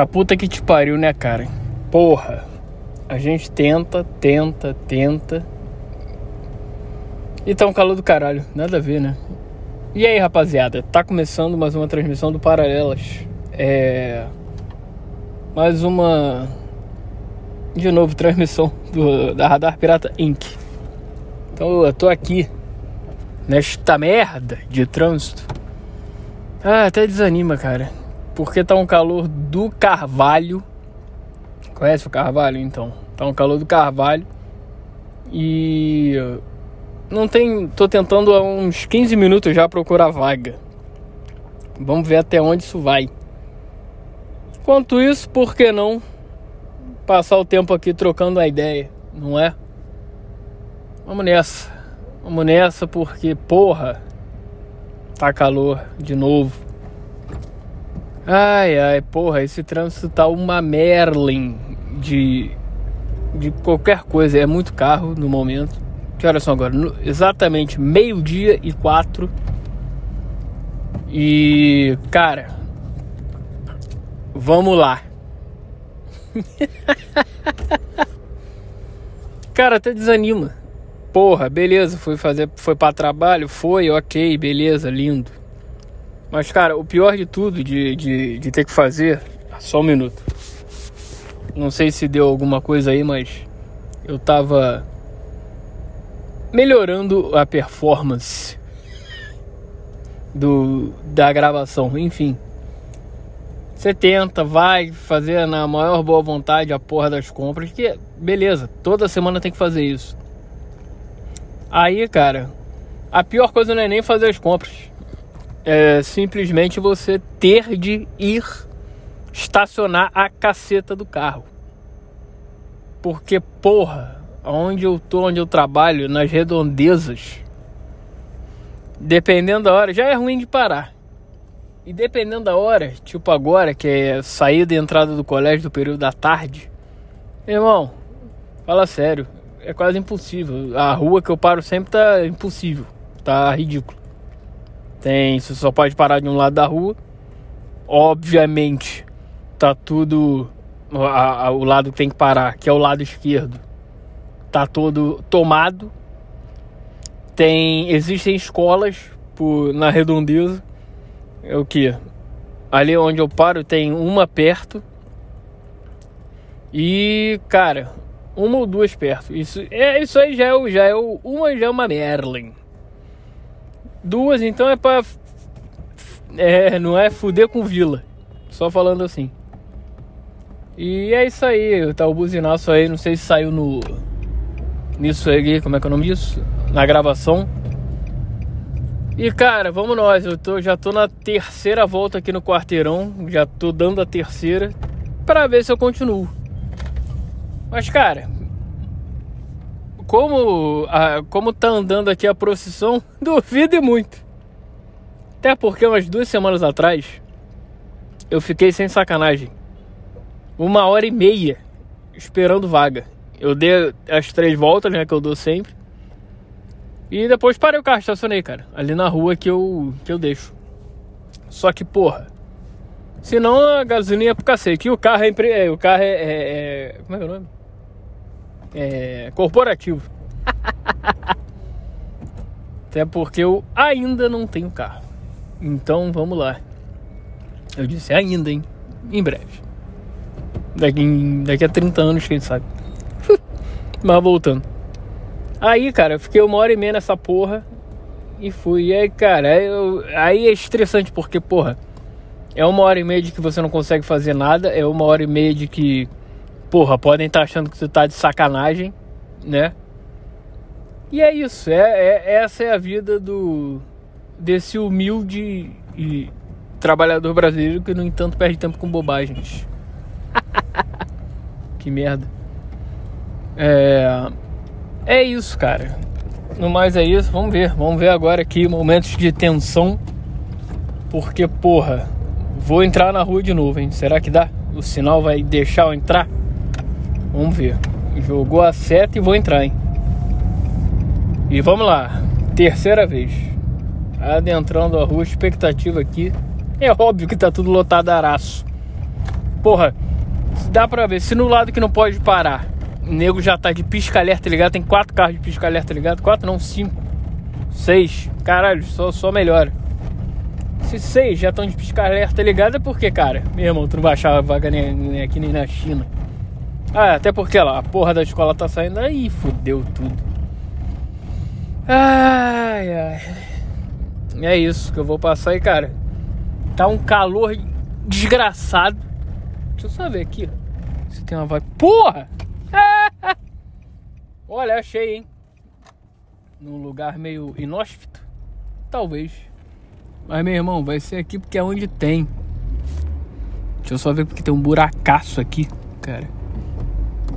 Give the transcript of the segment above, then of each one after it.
Pra puta que te pariu, né, cara? Porra. A gente tenta, tenta, tenta. E tá um calor do caralho. Nada a ver, né? E aí, rapaziada? Tá começando mais uma transmissão do Paralelas. É. Mais uma. De novo, transmissão do, da Radar Pirata Inc. Então eu tô aqui. Nesta merda de trânsito. Ah, até desanima, cara. Porque tá um calor do carvalho. Conhece o carvalho então? Tá um calor do carvalho. E não tem, tô tentando há uns 15 minutos já procurar vaga. Vamos ver até onde isso vai. Enquanto isso, por que não passar o tempo aqui trocando a ideia, não é? Vamos nessa. Vamos nessa porque, porra, tá calor de novo. Ai, ai, porra, esse trânsito tá uma Merlin de, de qualquer coisa. É muito carro no momento. Que horas são agora? No, exatamente meio-dia e quatro. E, cara, vamos lá. cara, até desanima. Porra, beleza, foi fazer, foi para trabalho, foi, ok, beleza, lindo. Mas, cara, o pior de tudo de, de, de ter que fazer. Só um minuto. Não sei se deu alguma coisa aí, mas eu tava melhorando a performance do da gravação, enfim. Você tenta, vai fazer na maior boa vontade a porra das compras, que beleza, toda semana tem que fazer isso. Aí, cara, a pior coisa não é nem fazer as compras é simplesmente você ter de ir estacionar a caceta do carro. Porque, porra, onde eu tô, onde eu trabalho, nas redondezas, dependendo da hora, já é ruim de parar. E dependendo da hora, tipo agora, que é saída e entrada do colégio do período da tarde, irmão, fala sério, é quase impossível. A rua que eu paro sempre tá impossível, tá ridículo. Tem, você só pode parar de um lado da rua. Obviamente, tá tudo a, a, o lado que tem que parar, que é o lado esquerdo, tá todo tomado. Tem, existem escolas por, na redondeza. É o que? Ali onde eu paro tem uma perto. E, cara, uma ou duas perto. Isso, é, isso aí já é, já é uma já é uma Merlin. Duas, então é pra. É, não é fuder com vila. Só falando assim. E é isso aí. Tá o buzinaço aí. Não sei se saiu no. Nisso aí, como é que é o nome disso? Na gravação. E cara, vamos nós. Eu tô, já tô na terceira volta aqui no quarteirão. Já tô dando a terceira. Pra ver se eu continuo. Mas cara, como, a, como tá andando aqui a procissão, duvido muito. Até porque umas duas semanas atrás eu fiquei sem sacanagem. Uma hora e meia esperando vaga. Eu dei as três voltas, né, que eu dou sempre. E depois parei o carro, estacionei, cara. Ali na rua que eu, que eu deixo. Só que, porra. Senão a gasolina ia pro cacete. E o carro é. é o carro é, é, é. Como é é o nome? É, corporativo. Até porque eu ainda não tenho carro. Então vamos lá. Eu disse ainda, hein? Em breve. Daqui, daqui a 30 anos, quem sabe. Mas voltando. Aí, cara, eu fiquei uma hora e meia nessa porra. E fui. E aí, cara, eu, aí é estressante porque, porra, é uma hora e meia de que você não consegue fazer nada. É uma hora e meia de que porra, podem estar tá achando que tu tá de sacanagem, né? E é isso, é, é, essa é a vida do desse humilde e trabalhador brasileiro que no entanto perde tempo com bobagens. que merda. É, é isso, cara. No mais é isso, vamos ver. Vamos ver agora aqui momentos de tensão. Porque, porra, vou entrar na rua de novo, hein? Será que dá? O sinal vai deixar eu entrar? Vamos ver. Jogou a seta e vou entrar, hein? E vamos lá. Terceira vez. Adentrando a rua, expectativa aqui. É óbvio que tá tudo lotado a araço. Porra, dá pra ver. Se no lado que não pode parar, o nego já tá de pisca-alerta ligado, tem quatro carros de pisca-alerta ligado, quatro não, cinco, seis. Caralho, só, só melhora. Se seis já estão de pisca-alerta ligado, é porque, cara, meu irmão, tu não vai achar vaga nem, nem aqui nem na China. Ah, até porque lá, a porra da escola tá saindo aí, fudeu tudo. Ai, ai. É isso que eu vou passar aí, cara. Tá um calor desgraçado. Deixa eu só ver aqui. Se tem uma vaga. Porra! Olha, achei, hein? Num lugar meio inóspito. Talvez. Mas, meu irmão, vai ser aqui porque é onde tem. Deixa eu só ver porque tem um buracaço aqui, cara.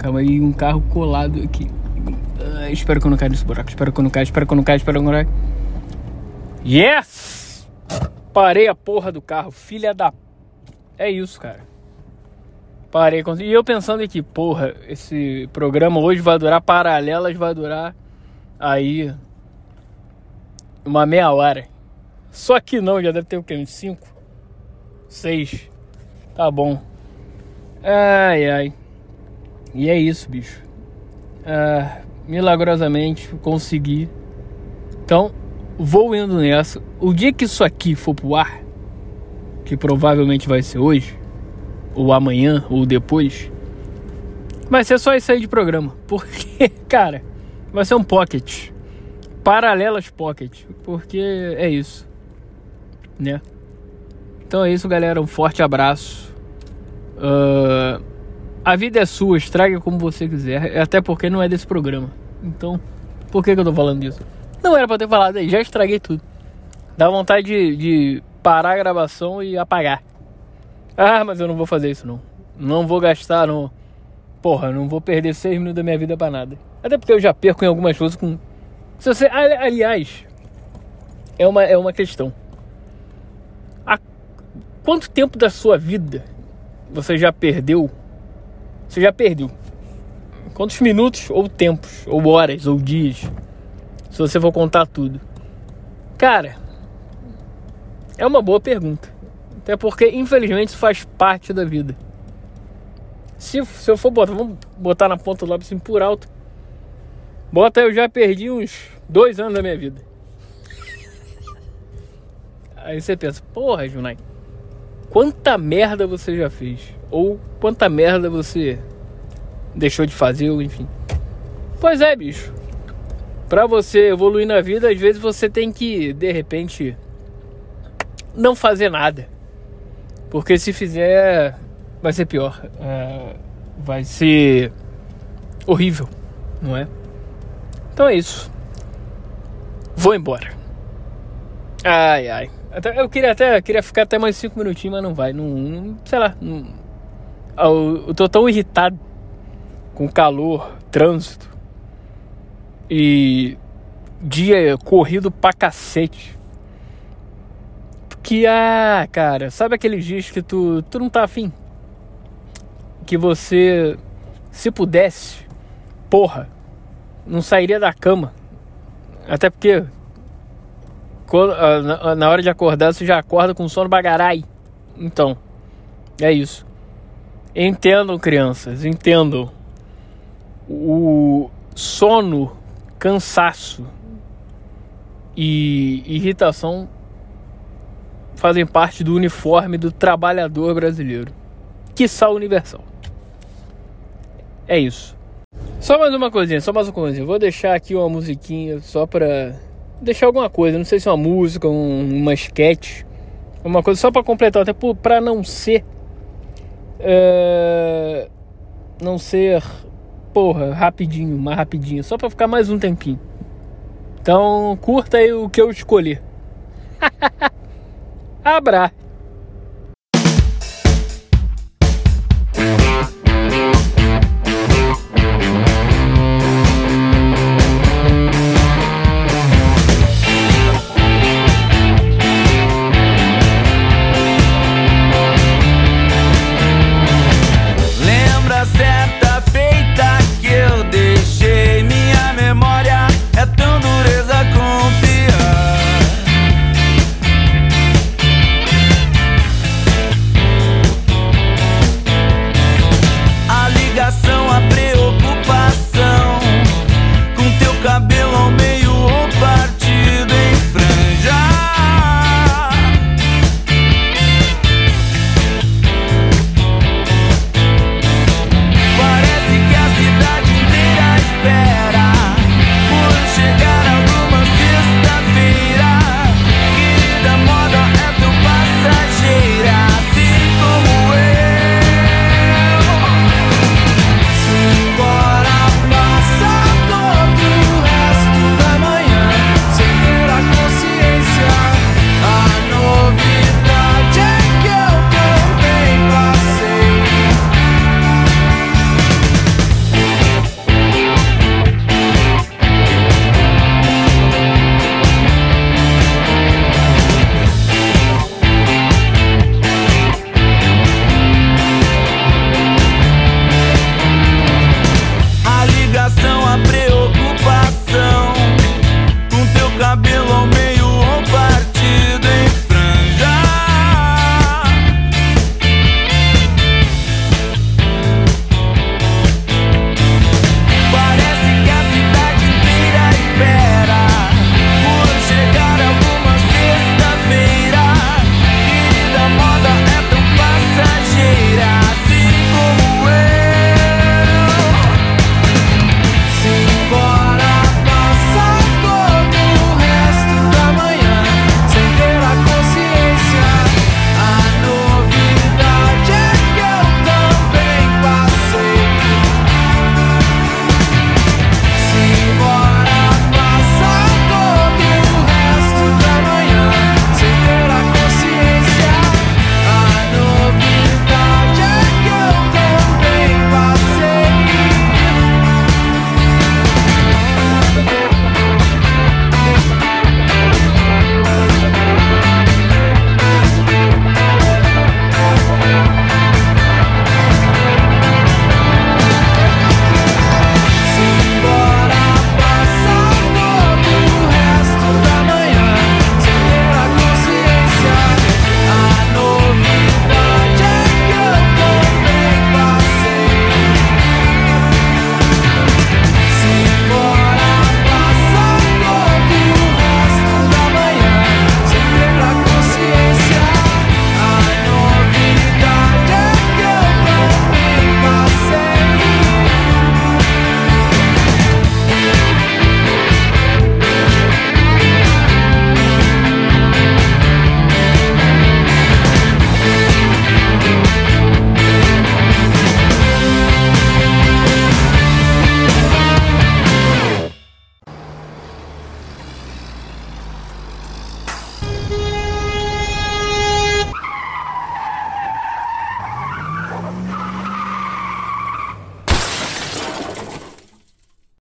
Calma aí, um carro colado aqui. Ah, espero que eu não caia nesse buraco. Espero que eu não caia, espero que eu não caia, espero que eu não caia. Yes! Parei a porra do carro, filha da. É isso, cara. Parei. E eu pensando aqui, porra, esse programa hoje vai durar paralelas, vai durar aí uma meia hora. Só que não, já deve ter o quê? Uns 5? 6. Tá bom. Ai, ai. E é isso, bicho. Ah, milagrosamente consegui. Então, vou indo nessa. O dia que isso aqui for pro ar, que provavelmente vai ser hoje, ou amanhã, ou depois, vai ser só isso aí de programa. Porque, cara, vai ser um pocket. Paralelas pocket. Porque é isso. Né? Então é isso, galera. Um forte abraço. Uh, a vida é sua, estraga como você quiser. Até porque não é desse programa. Então, por que, que eu tô falando disso? Não era pra ter falado aí, já estraguei tudo. Dá vontade de, de parar a gravação e apagar. Ah, mas eu não vou fazer isso não. Não vou gastar, não. Porra, não vou perder seis minutos da minha vida para nada. Até porque eu já perco em algumas coisas com. Se você, aliás, é uma, é uma questão. Há quanto tempo da sua vida você já perdeu você já perdeu. Quantos minutos, ou tempos, ou horas, ou dias, se você for contar tudo? Cara, é uma boa pergunta. Até porque, infelizmente, isso faz parte da vida. Se, se eu for botar, vamos botar na ponta do lápis assim por alto. Bota, eu já perdi uns dois anos da minha vida. Aí você pensa, porra, Junai, quanta merda você já fez? Ou quanta merda você deixou de fazer, ou enfim. Pois é, bicho. Pra você evoluir na vida, às vezes você tem que, de repente, não fazer nada. Porque se fizer, vai ser pior. É, vai ser horrível, não é? Então é isso. Vou embora. Ai, ai. Até, eu queria até queria ficar até mais cinco minutinhos, mas não vai. Não, não sei lá. Não, eu, tô tão irritado com calor, trânsito e dia corrido pra cacete. Que, ah, cara, sabe aqueles dias que tu, tu não tá afim? Que você, se pudesse, porra, não sairia da cama. Até porque ah, na hora de acordar você já acorda com sono bagarai. Então, é isso. Entendam, crianças, entendam. O sono, cansaço e irritação fazem parte do uniforme do trabalhador brasileiro, que sal universal. É isso. Só mais uma coisinha, só mais uma coisinha. Vou deixar aqui uma musiquinha só pra deixar alguma coisa. Não sei se é uma música, um, uma sketch, uma coisa só pra completar, até pra não ser. É, não ser. Porra, rapidinho, mais rapidinho, só pra ficar mais um tempinho. Então curta aí o que eu escolhi. Abra.